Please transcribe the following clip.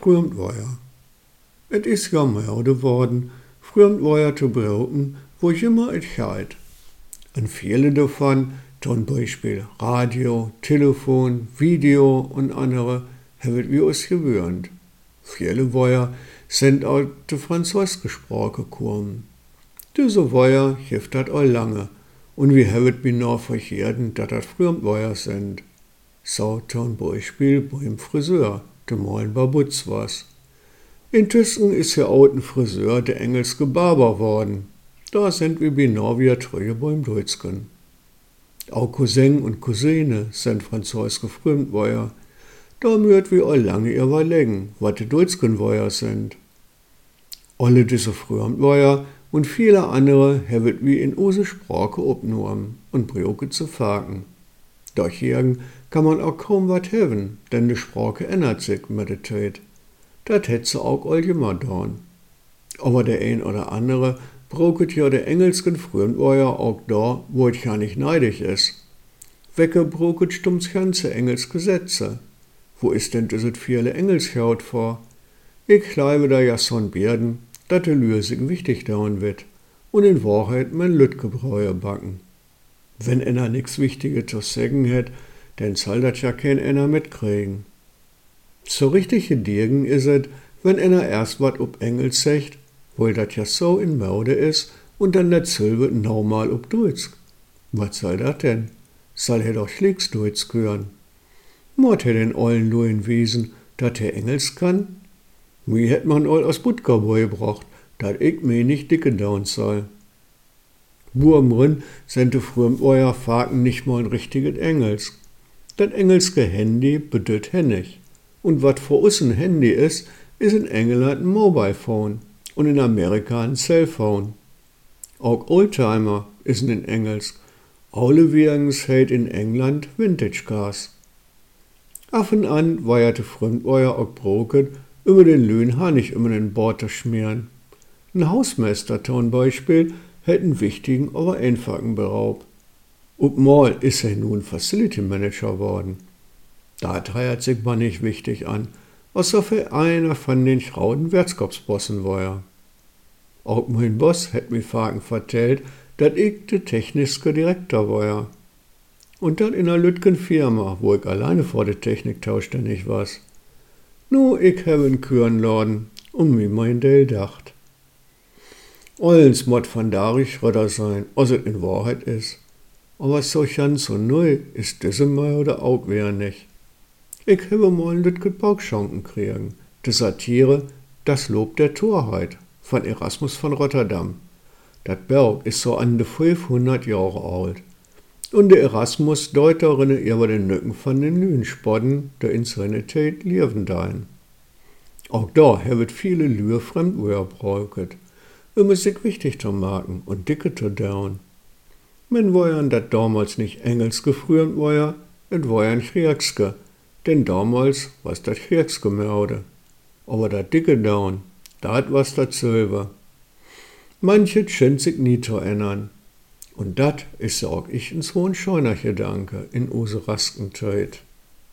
früher war. Et is ja melde worden, früher war zu brauchen, wo ich immer et heit. Und viele davon, zum Beispiel Radio, Telefon, Video und andere, haben wir uns gewöhnt. Viele Weiher sind auch de Französisch gesprochen gekommen. Diese Weiher hilft dat all lange, und wir haben mir noch verjährten, dat dat früher Weiher sind. So zum Beispiel beim Friseur, dem Moin Babutz was. Intussen ist auch ein Friseur der engelske Barber worden. Da sind wir genau wieder treue beim Deutschen. Auch Cousin und Cousine sind französisch gefrömt Weiher. Da müht wir all lange überlegen, was die Deutschen Weiher sind. Alle diese frühen Weiher und viele andere haben wir in use Sprache abgenommen und brauche zu faken. Daher kann man auch kaum wat haben, denn die Sprache ändert sich mit der Zeit. Das hätte auch allgemein getan. Aber der ein oder andere braucht ja der engelsken Frühenweier auch da, wo es ja nicht neidig ist. Wecke braucht stums ganze Engelsgesetze. Wo ist denn dieses viele Engelshaut vor? Ich glaube da ja son Bärden, dat de Lösung wichtig dauern wird und in Wahrheit mein Lütgebräuer backen. Wenn einer nix Wichtiges zu sagen hat, dann soll das ja kein einer mitkriegen. So richtig Dirgen is es, wenn einer erst wat ob Engel sagt, weil das ja so in Mode is und dann der Silbe normal ob Deutsch. Was soll das denn? Soll er doch schlicks Deutsch hören? Mord er den ollen Luin wiesen, dat er Engels kann? Wie hätt man all aus Butterboy gebracht, dat ich mir nicht dicke down soll. Wurmrin sente früher euer Faken nicht mal ein richtiges Engels. Dat engelske Handy bedeutet hennig. Und wat vor uns ein Handy ist, ist in England ein Mobile Phone und in Amerika ein Cellphone. Auch Oldtimer ist in Engels. Alle Wirgens hält in England Vintage Cars. Af und an weierte Fremdweier auch broken über den Löhn Hanig über den Bord zu schmieren. Ein Hausmeister Beispiel hätte einen wichtigen, aber einfachen Beraub. Und mal ist er nun Facility Manager worden. Da treiert sich man nicht wichtig an, außer für einer von den schrauden Wirtskopfbossen war. Auch mein Boss hätt mir Fagen vertellt, dat ich der technische Direktor war. Und dann in einer Lütgen Firma, wo ich alleine vor der Technik zuständig was. Nu, ich habe einen Kürenladen, um mir mein Dell dacht. Allens mod von Darich Röder sein, als es in Wahrheit ist. Aber so ganz so neu ist diese mal oder auch wer nicht. Ich habe mal ein Lütget Baukschanken kriegen. Die Satire Das Lob der Torheit von Erasmus von Rotterdam. Dat Berg ist so an de 500 Jahre alt. Und der Erasmus deuterinnen über den Nücken von den Lühnspodden der Insanität Lievendalen. Auch da wird viele Lühe Fremdwörter braucht, um es sich wichtig zu machen und dicke zu down. Men wojan dat damals nicht Engels gefrührt war, et wojan Chriekske, denn damals was dat Chriekske Merde. Aber dat dicke down, dat was dat Silber. Manche scheint sich nie zu ändern. Und dat is auch ich ins hohen Scheunerche danke in use rasken Zeit.